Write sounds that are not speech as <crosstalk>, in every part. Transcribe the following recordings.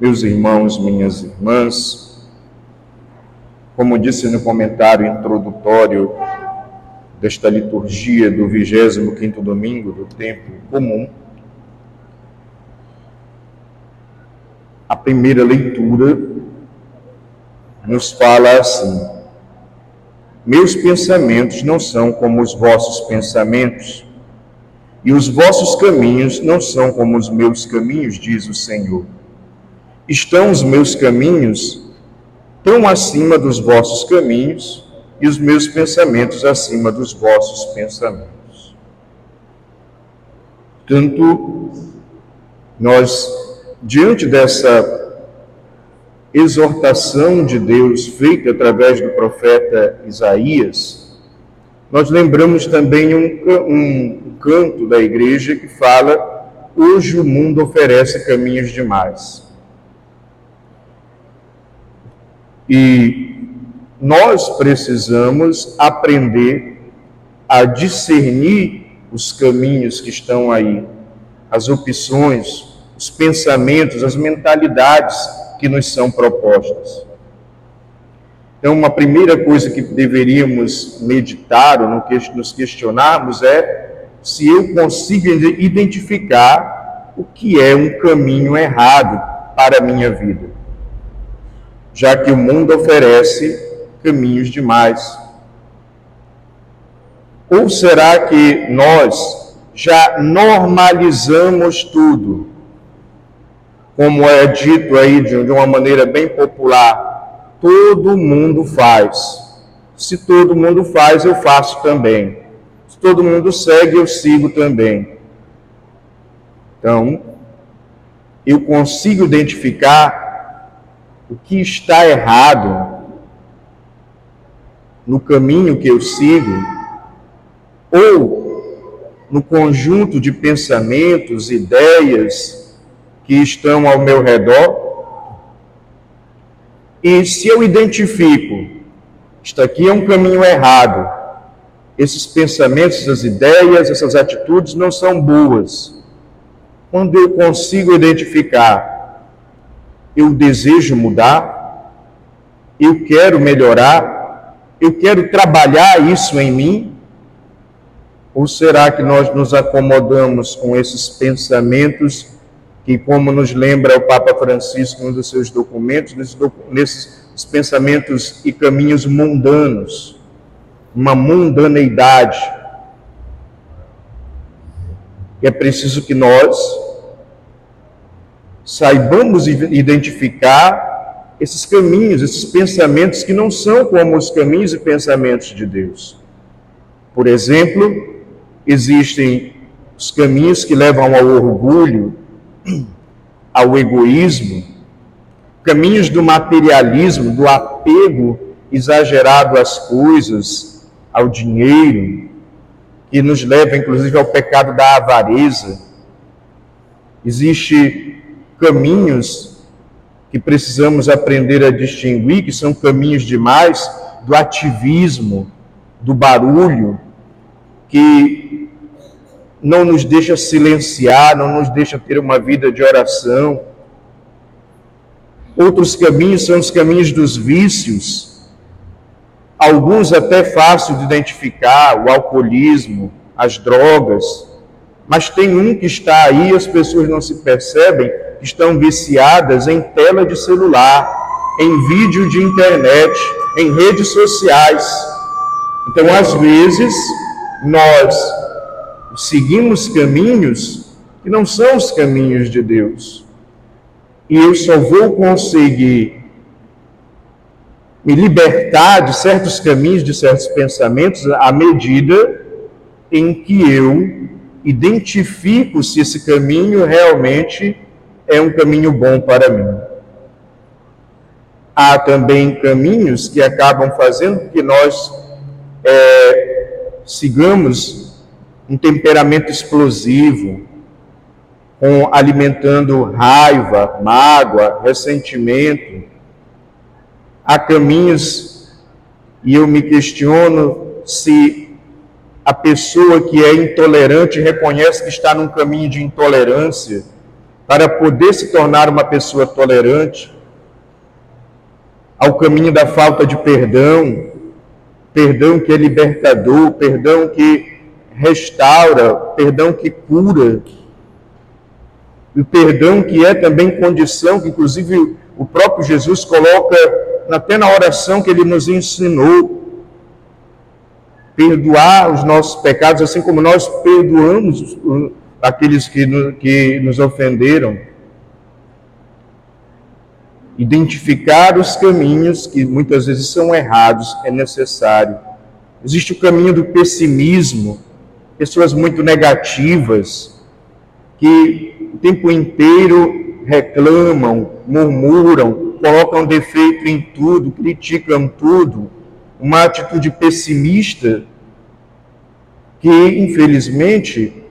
meus irmãos, minhas irmãs, como disse no comentário introdutório desta liturgia do 25º domingo do tempo comum, a primeira leitura nos fala assim: Meus pensamentos não são como os vossos pensamentos, e os vossos caminhos não são como os meus caminhos, diz o Senhor. Estão os meus caminhos tão acima dos vossos caminhos, e os meus pensamentos acima dos vossos pensamentos. Tanto nós, diante dessa exortação de Deus feita através do profeta Isaías, nós lembramos também um, um canto da igreja que fala: Hoje o mundo oferece caminhos demais. E nós precisamos aprender a discernir os caminhos que estão aí, as opções, os pensamentos, as mentalidades que nos são propostas. Então, uma primeira coisa que deveríamos meditar ou nos questionarmos é se eu consigo identificar o que é um caminho errado para a minha vida, já que o mundo oferece caminhos demais. Ou será que nós já normalizamos tudo? como é dito aí de uma maneira bem popular, todo mundo faz. Se todo mundo faz, eu faço também. Se todo mundo segue, eu sigo também. Então, eu consigo identificar o que está errado no caminho que eu sigo, ou no conjunto de pensamentos, ideias, que estão ao meu redor. E se eu identifico, isto aqui é um caminho errado, esses pensamentos, essas ideias, essas atitudes não são boas. Quando eu consigo identificar, eu desejo mudar, eu quero melhorar, eu quero trabalhar isso em mim, ou será que nós nos acomodamos com esses pensamentos que, como nos lembra o Papa Francisco em um dos seus documentos, nesses, pensamentos e caminhos mundanos, uma mundaneidade. É preciso que nós saibamos identificar esses caminhos, esses pensamentos que não são como os caminhos e pensamentos de Deus. Por exemplo, existem os caminhos que levam ao orgulho, <clears throat> ao egoísmo, caminhos do materialismo, do apego exagerado às coisas, ao dinheiro, que nos leva inclusive ao pecado da avareza. Existem caminhos que precisamos aprender a distinguir, que são caminhos demais do ativismo, do barulho, que não nos deixa silenciar, não nos deixa ter uma vida de oração. Outros caminhos são os caminhos dos vícios, alguns até fácil de identificar, o alcoolismo, as drogas, mas tem um que está aí, as pessoas não se percebem, estão viciadas em tela de celular, em vídeo de internet, em redes sociais. Então, às vezes, nós seguimos caminhos que não são os caminhos de Deus. E eu só vou conseguir me libertar de certos caminhos, de certos pensamentos, à medida em que eu identifico se esse caminho realmente é um caminho bom para mim. Há também caminhos que acabam fazendo que nós é, sigamos um temperamento explosivo, com alimentando raiva, mágoa, ressentimento. Há caminhos e eu me questiono se a pessoa que é intolerante reconhece que está num caminho de intolerância para poder se tornar uma pessoa tolerante, ao caminho da falta de perdão, perdão que é libertador, perdão que restaura, perdão que cura, e perdão que é também condição, que inclusive o próprio Jesus coloca até na oração que ele nos ensinou, perdoar os nossos pecados, assim como nós perdoamos aqueles que, que nos ofenderam. Identificar os caminhos que muitas vezes são errados é necessário. Existe o caminho do pessimismo, pessoas muito negativas, que o tempo inteiro reclamam, murmuram, colocam defeito em tudo, criticam tudo. Uma atitude pessimista que, infelizmente,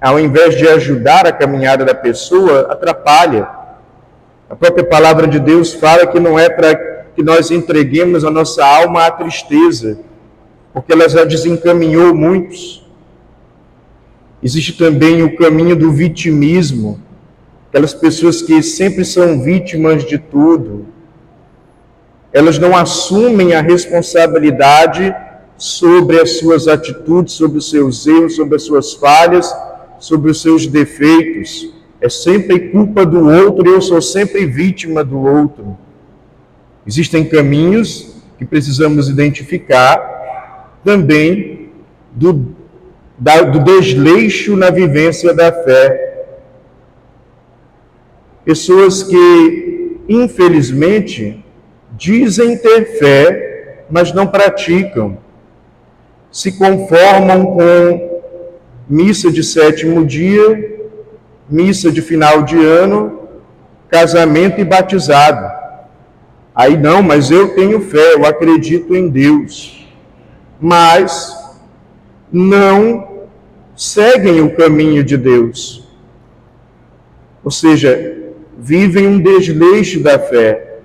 ao invés de ajudar a caminhada da pessoa, atrapalha. A própria palavra de Deus fala que não é para que nós entreguemos a nossa alma à tristeza, porque ela já desencaminhou muitos. Existe também o caminho do vitimismo, aquelas pessoas que sempre são vítimas de tudo. Elas não assumem a responsabilidade sobre as suas atitudes, sobre os seus erros, sobre as suas falhas, sobre os seus defeitos. É sempre culpa do outro e eu sou sempre vítima do outro. Existem caminhos que precisamos identificar também do, da, do desleixo na vivência da fé. Pessoas que, infelizmente, dizem ter fé, mas não praticam, se conformam com missa de sétimo dia, missa de final de ano, casamento e batizado. Aí não, mas eu tenho fé, eu acredito em Deus. Mas não seguem o caminho de Deus. Ou seja, vivem um desleixo da fé.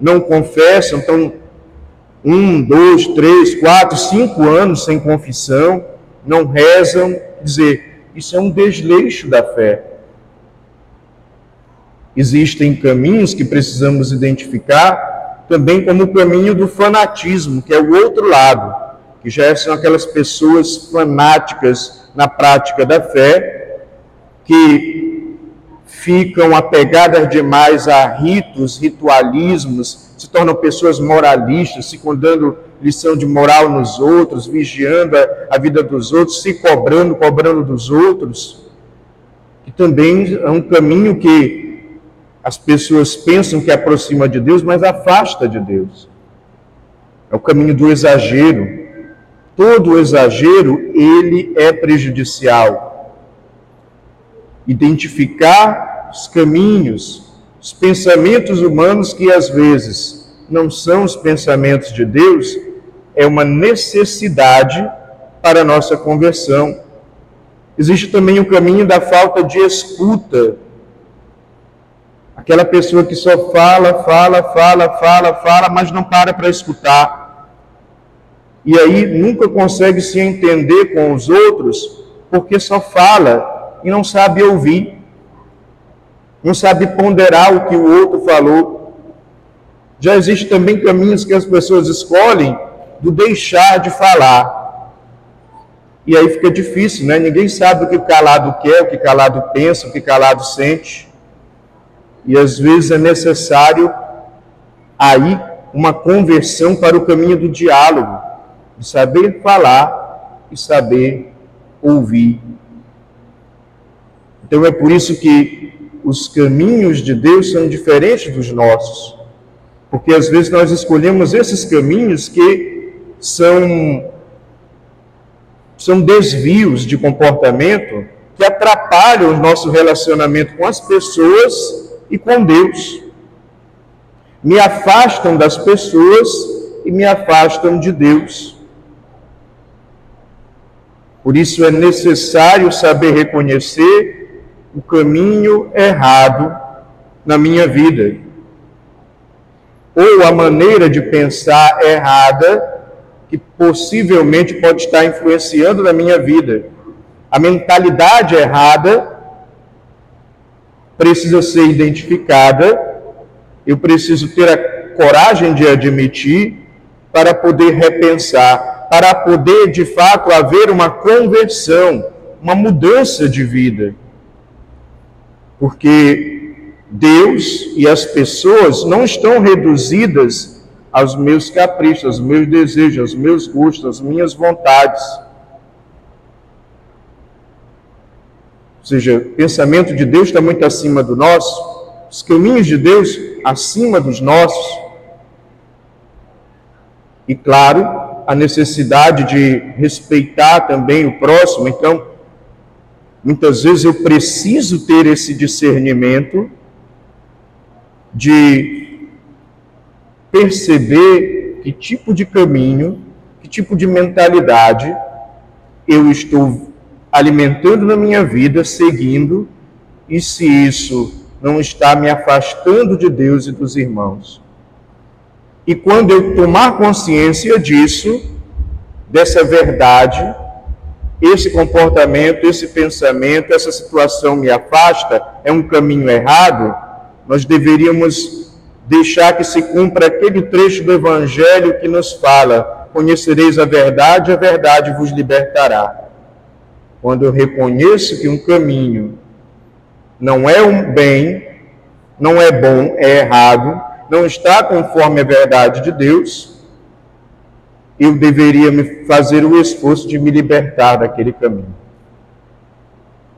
Não confessam, estão um, dois, três, quatro, cinco anos sem confissão, não rezam, dizer, isso é um desleixo da fé. Existem caminhos que precisamos identificar também como o caminho do fanatismo, que é o outro lado, que já são aquelas pessoas fanáticas na prática da fé, que ficam apegadas demais a ritos, ritualismos, se tornam pessoas moralistas, se dando lição de moral nos outros, vigiando a, a vida dos outros, se cobrando, cobrando dos outros, que também é um caminho que as pessoas pensam que aproxima de Deus, mas afasta de Deus. É o caminho do exagero. Todo exagero, ele é prejudicial. Identificar os caminhos, os pensamentos humanos que às vezes não são os pensamentos de Deus, é uma necessidade para a nossa conversão. Existe também o caminho da falta de escuta. Aquela pessoa que só fala, fala, fala, fala, fala, mas não para para escutar. E aí nunca consegue se entender com os outros, porque só fala e não sabe ouvir. Não sabe ponderar o que o outro falou. Já existem também caminhos que as pessoas escolhem do deixar de falar. E aí fica difícil, né? Ninguém sabe o que o calado quer, o que calado pensa, o que calado sente. E às vezes é necessário aí uma conversão para o caminho do diálogo, de saber falar e saber ouvir. Então é por isso que os caminhos de Deus são diferentes dos nossos. Porque às vezes nós escolhemos esses caminhos que são, são desvios de comportamento que atrapalham o nosso relacionamento com as pessoas e com Deus. Me afastam das pessoas e me afastam de Deus. Por isso é necessário saber reconhecer o caminho errado na minha vida, ou a maneira de pensar errada que possivelmente pode estar influenciando na minha vida. A mentalidade errada precisa ser identificada, eu preciso ter a coragem de admitir para poder repensar, para poder de fato haver uma conversão, uma mudança de vida. Porque Deus e as pessoas não estão reduzidas aos meus caprichos, aos meus desejos, aos meus gostos, às minhas vontades. Ou seja, o pensamento de Deus está muito acima do nosso, os caminhos de Deus acima dos nossos. E claro, a necessidade de respeitar também o próximo. Então, muitas vezes eu preciso ter esse discernimento de perceber que tipo de caminho, que tipo de mentalidade eu estou alimentando na minha vida, seguindo, e se isso não está me afastando de Deus e dos irmãos. E quando eu tomar consciência disso, dessa verdade, esse comportamento, esse pensamento, essa situação me afasta, é um caminho errado, nós deveríamos deixar que se cumpra aquele trecho do Evangelho que nos fala: Conhecereis a verdade, a verdade vos libertará. Quando eu reconheço que um caminho não é um bem, não é bom, é errado, não está conforme a verdade de Deus, eu deveria me fazer o esforço de me libertar daquele caminho.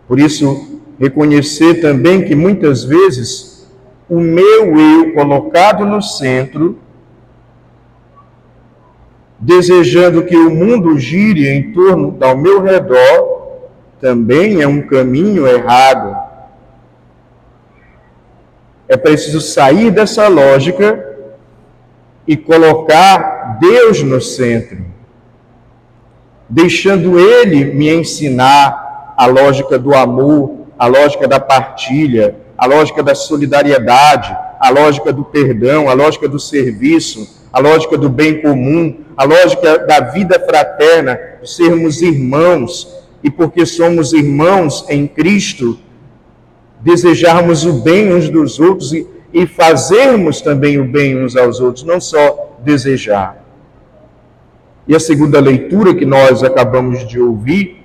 Por isso, reconhecer também que muitas vezes o meu eu colocado no centro, desejando que o mundo gire em torno ao meu redor, também é um caminho errado é preciso sair dessa lógica e colocar Deus no centro, deixando Ele me ensinar a lógica do amor, a lógica da partilha, a lógica da solidariedade, a lógica do perdão, a lógica do serviço, a lógica do bem comum, a lógica da vida fraterna, de sermos irmãos, e porque somos irmãos em Cristo, desejarmos o bem uns dos outros e, e fazermos também o bem uns aos outros, não só desejar. E a segunda leitura que nós acabamos de ouvir,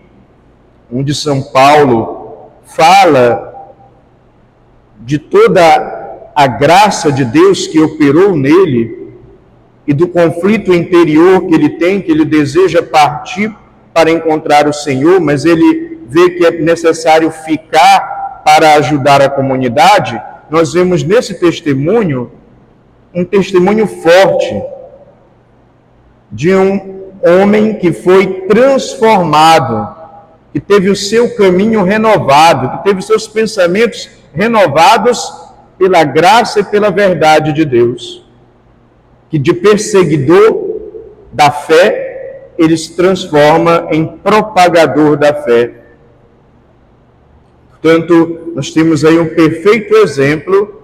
onde São Paulo fala de toda a graça de Deus que operou nele e do conflito interior que ele tem, que ele deseja partir para encontrar o Senhor, mas ele vê que é necessário ficar para ajudar a comunidade, nós vemos nesse testemunho um testemunho forte de um homem que foi transformado, que teve o seu caminho renovado, que teve seus pensamentos renovados pela graça e pela verdade de Deus, que de perseguidor da fé ele se transforma em propagador da fé. Portanto, nós temos aí um perfeito exemplo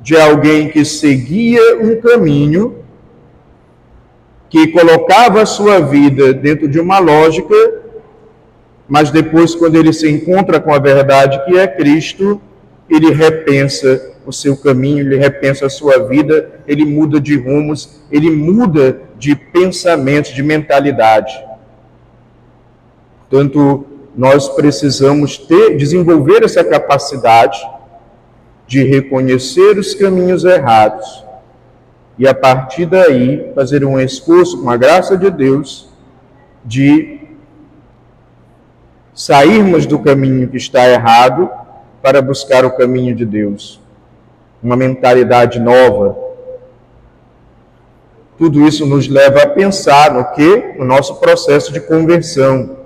de alguém que seguia um caminho, que colocava a sua vida dentro de uma lógica, mas depois, quando ele se encontra com a verdade que é Cristo, ele repensa o seu caminho, ele repensa a sua vida, ele muda de rumos, ele muda de pensamentos, de mentalidade. Portanto, nós precisamos ter, desenvolver essa capacidade de reconhecer os caminhos errados e a partir daí fazer um esforço com a graça de Deus de sairmos do caminho que está errado para buscar o caminho de Deus. Uma mentalidade nova. Tudo isso nos leva a pensar no que? No nosso processo de conversão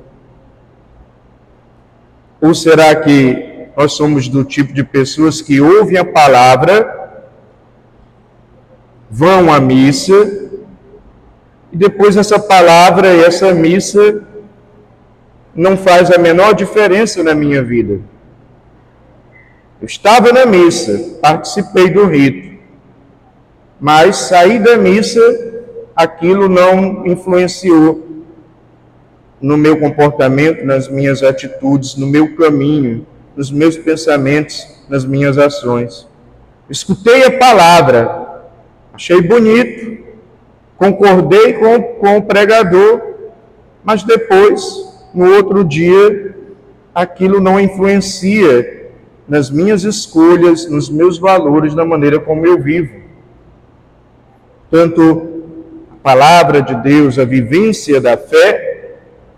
ou será que nós somos do tipo de pessoas que ouvem a palavra, vão à missa, e depois essa palavra essa missa não faz a menor diferença na minha vida? Eu estava na missa, participei do rito, mas saí da missa, aquilo não influenciou no meu comportamento, nas minhas atitudes, no meu caminho, nos meus pensamentos, nas minhas ações. Escutei a palavra, achei bonito, concordei com, com o pregador, mas depois, no outro dia, aquilo não influencia nas minhas escolhas, nos meus valores, na maneira como eu vivo. Tanto a palavra de Deus, a vivência da fé,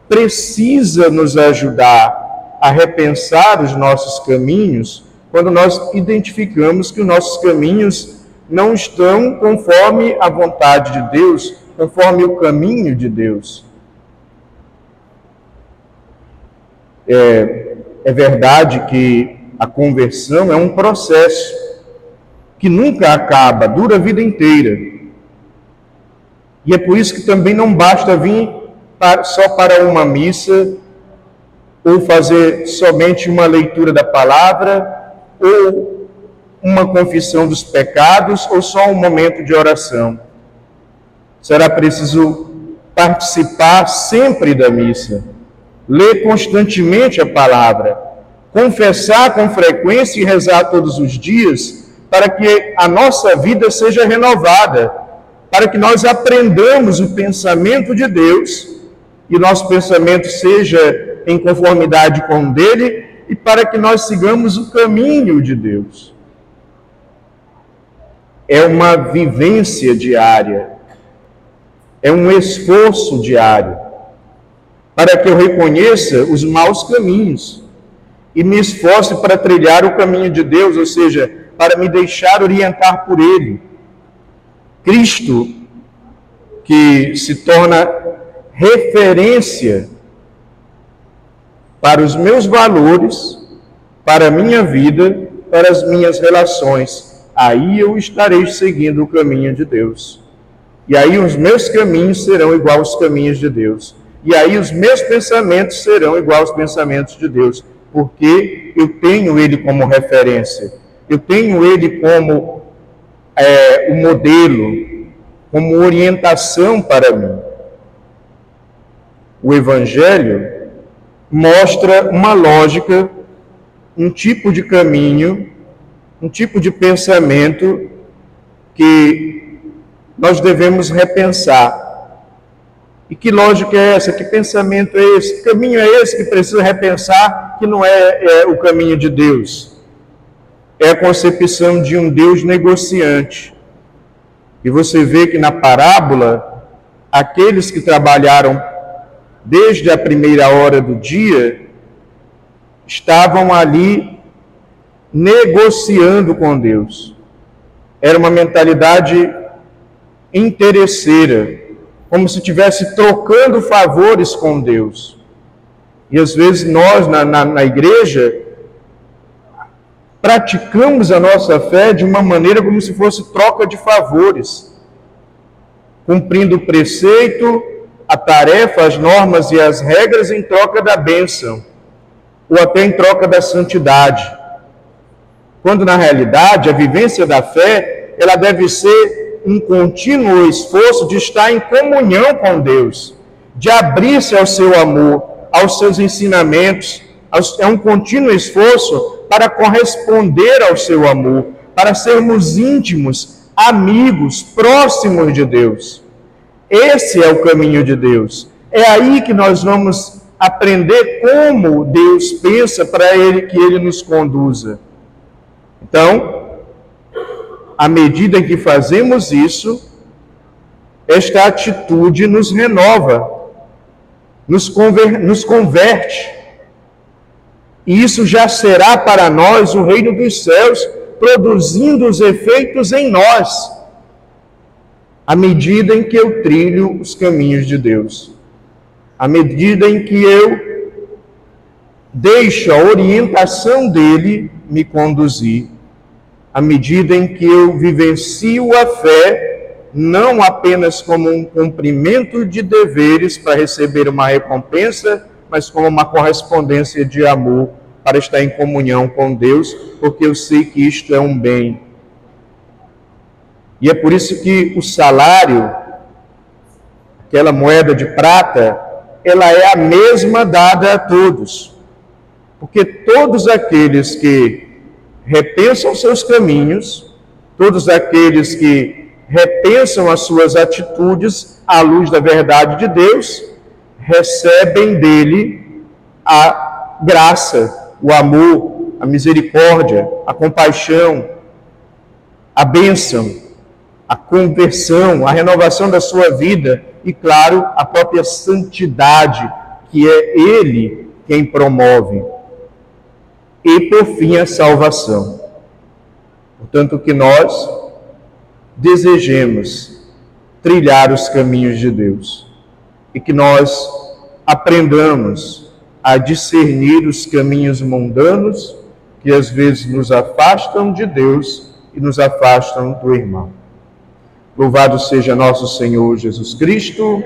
precisa nos ajudar a repensar os nossos caminhos quando nós identificamos que os nossos caminhos não estão conforme a vontade de Deus, conforme o caminho de Deus. É, é verdade que a conversão é um processo que nunca acaba, dura a vida inteira. E é por isso que também não basta vir só para uma missa ou fazer somente uma leitura da palavra ou uma confissão dos pecados ou só um momento de oração. Será preciso participar sempre da missa, ler constantemente a palavra, confessar com frequência e rezar todos os dias, para que a nossa vida seja renovada, para que nós aprendamos o pensamento de Deus e nosso pensamento seja em conformidade com o dele e para que nós sigamos o caminho de Deus é uma vivência diária, é um esforço diário, para que eu reconheça os maus caminhos e me esforce para trilhar o caminho de Deus, ou seja, para me deixar orientar por Ele. Cristo, que se torna referência para os meus valores, para a minha vida, para as minhas relações aí eu estarei seguindo o caminho de Deus. E aí os meus caminhos serão igual aos caminhos de Deus. E aí os meus pensamentos serão igual aos pensamentos de Deus, porque eu tenho Ele como referência, eu tenho Ele como é, o modelo, como orientação para mim. O Evangelho mostra uma lógica, um tipo de caminho um tipo de pensamento que nós devemos repensar. E que lógica é essa? Que pensamento é esse? Que caminho é esse que precisa repensar que não é, é o caminho de Deus? É a concepção de um Deus negociante. E você vê que na parábola, aqueles que trabalharam desde a primeira hora do dia estavam ali negociando com Deus. Era uma mentalidade interesseira, como se estivesse trocando favores com Deus. E às vezes nós, na, na, na igreja, praticamos a nossa fé de uma maneira como se fosse troca de favores, cumprindo o preceito, a tarefa, as normas e as regras em troca da bênção, ou até em troca da santidade quando na realidade a vivência da fé, ela deve ser um contínuo esforço de estar em comunhão com Deus, de abrir-se ao seu amor, aos seus ensinamentos, é um contínuo esforço para corresponder ao seu amor, para sermos íntimos, amigos, próximos de Deus. Esse é o caminho de Deus. É aí que nós vamos aprender como Deus pensa para ele que ele nos conduza. Então, à medida que fazemos isso, esta atitude nos renova, nos, conver nos converte. E isso já será para nós o reino dos céus, produzindo os efeitos em nós, à medida em que eu trilho os caminhos de Deus, à medida em que eu deixo a orientação dele me conduzir à medida em que eu vivencio a fé, não apenas como um cumprimento de deveres para receber uma recompensa, mas como uma correspondência de amor para estar em comunhão com Deus, porque eu sei que isto é um bem. E é por isso que o salário, aquela moeda de prata, ela é a mesma dada a todos. Porque todos aqueles que repensam seus caminhos, todos aqueles que repensam as suas atitudes à luz da verdade de Deus, recebem dele a graça, o amor, a misericórdia, a compaixão, a bênção, a conversão, a renovação da sua vida e, claro, a própria santidade, que é Ele quem promove. E, por fim, a salvação. Portanto, que nós desejemos trilhar os caminhos de Deus e que nós aprendamos a discernir os caminhos mundanos que às vezes nos afastam de Deus e nos afastam do irmão. Louvado seja nosso Senhor Jesus Cristo